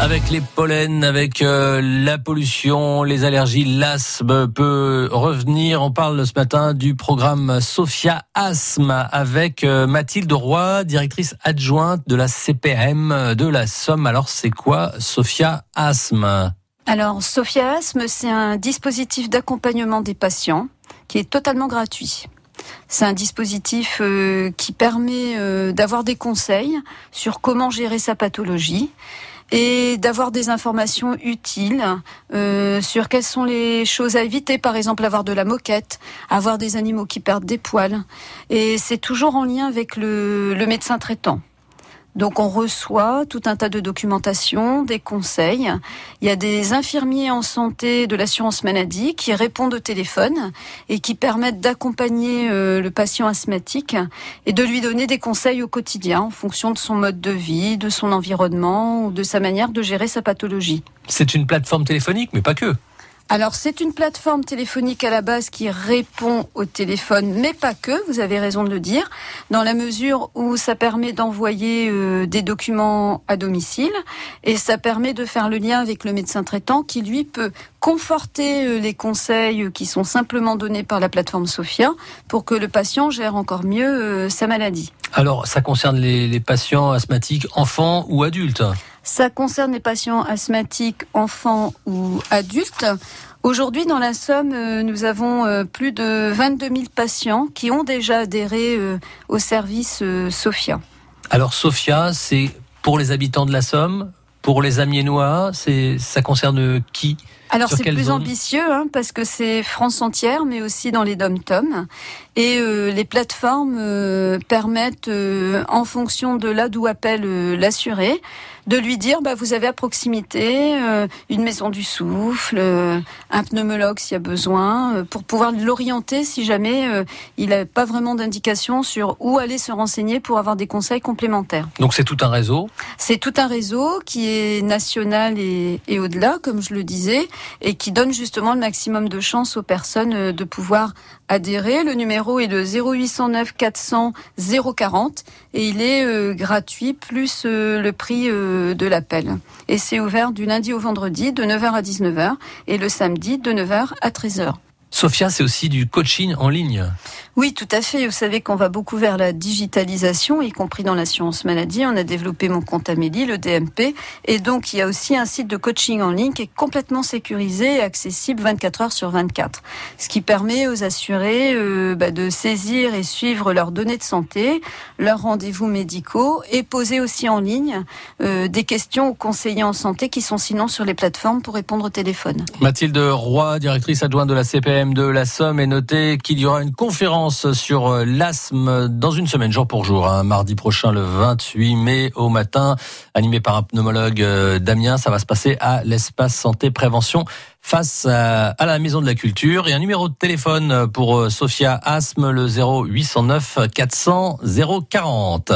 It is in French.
Avec les pollens, avec euh, la pollution, les allergies, l'asthme peut revenir. On parle ce matin du programme Sophia Asthme avec euh, Mathilde Roy, directrice adjointe de la CPM de la Somme. Alors c'est quoi Sophia Asthme? Alors Sophia Asthme, c'est un dispositif d'accompagnement des patients qui est totalement gratuit. C'est un dispositif euh, qui permet d'avoir des conseils sur comment gérer sa pathologie et d'avoir des informations utiles euh, sur quelles sont les choses à éviter, par exemple avoir de la moquette, avoir des animaux qui perdent des poils. Et c'est toujours en lien avec le, le médecin traitant. Donc on reçoit tout un tas de documentation, des conseils. Il y a des infirmiers en santé de l'assurance maladie qui répondent au téléphone et qui permettent d'accompagner euh, le patient asthmatique et de lui donner des conseils au quotidien en fonction de son mode de vie, de son environnement ou de sa manière de gérer sa pathologie. C'est une plateforme téléphonique, mais pas que. Alors c'est une plateforme téléphonique à la base qui répond au téléphone, mais pas que, vous avez raison de le dire, dans la mesure où ça permet d'envoyer euh, des documents à domicile et ça permet de faire le lien avec le médecin traitant qui lui peut conforter euh, les conseils qui sont simplement donnés par la plateforme Sophia pour que le patient gère encore mieux euh, sa maladie. Alors ça concerne les patients asthmatiques, enfants ou adultes? Ça concerne les patients asthmatiques, enfants ou adultes. Aujourd'hui, dans la Somme, euh, nous avons euh, plus de 22 000 patients qui ont déjà adhéré euh, au service Sophia. Alors Sophia, c'est pour les habitants de la Somme, pour les Amiénois, ça concerne qui? Alors c'est plus ambitieux hein, parce que c'est France entière, mais aussi dans les dom-tom. Et euh, les plateformes euh, permettent, euh, en fonction de là d'où appelle l'assuré, de lui dire bah, vous avez à proximité une maison du souffle, un pneumologue s'il y a besoin, pour pouvoir l'orienter si jamais il n'a pas vraiment d'indication sur où aller se renseigner pour avoir des conseils complémentaires. Donc c'est tout un réseau? C'est tout un réseau qui est national et, et au-delà, comme je le disais et qui donne justement le maximum de chances aux personnes euh, de pouvoir adhérer. Le numéro est le 0809 400 040 et il est euh, gratuit plus euh, le prix de l'appel. Et c'est ouvert du lundi au vendredi de 9h à 19h et le samedi de 9h à 13h. Sophia, c'est aussi du coaching en ligne. Oui, tout à fait. Vous savez qu'on va beaucoup vers la digitalisation, y compris dans l'assurance maladie. On a développé mon compte Amélie, le DMP. Et donc, il y a aussi un site de coaching en ligne qui est complètement sécurisé et accessible 24 heures sur 24. Ce qui permet aux assurés euh, bah, de saisir et suivre leurs données de santé, leurs rendez-vous médicaux et poser aussi en ligne euh, des questions aux conseillers en santé qui sont sinon sur les plateformes pour répondre au téléphone. Mathilde Roy, directrice adjointe de la CPM de la Somme, est notée qu'il y aura une conférence sur euh, l'asthme dans une semaine, jour pour jour, hein, mardi prochain, le 28 mai au matin, animé par un pneumologue euh, Damien. Ça va se passer à l'espace santé prévention face à, la Maison de la Culture et un numéro de téléphone pour euh, Sophia Asthme, le 0809 400 040.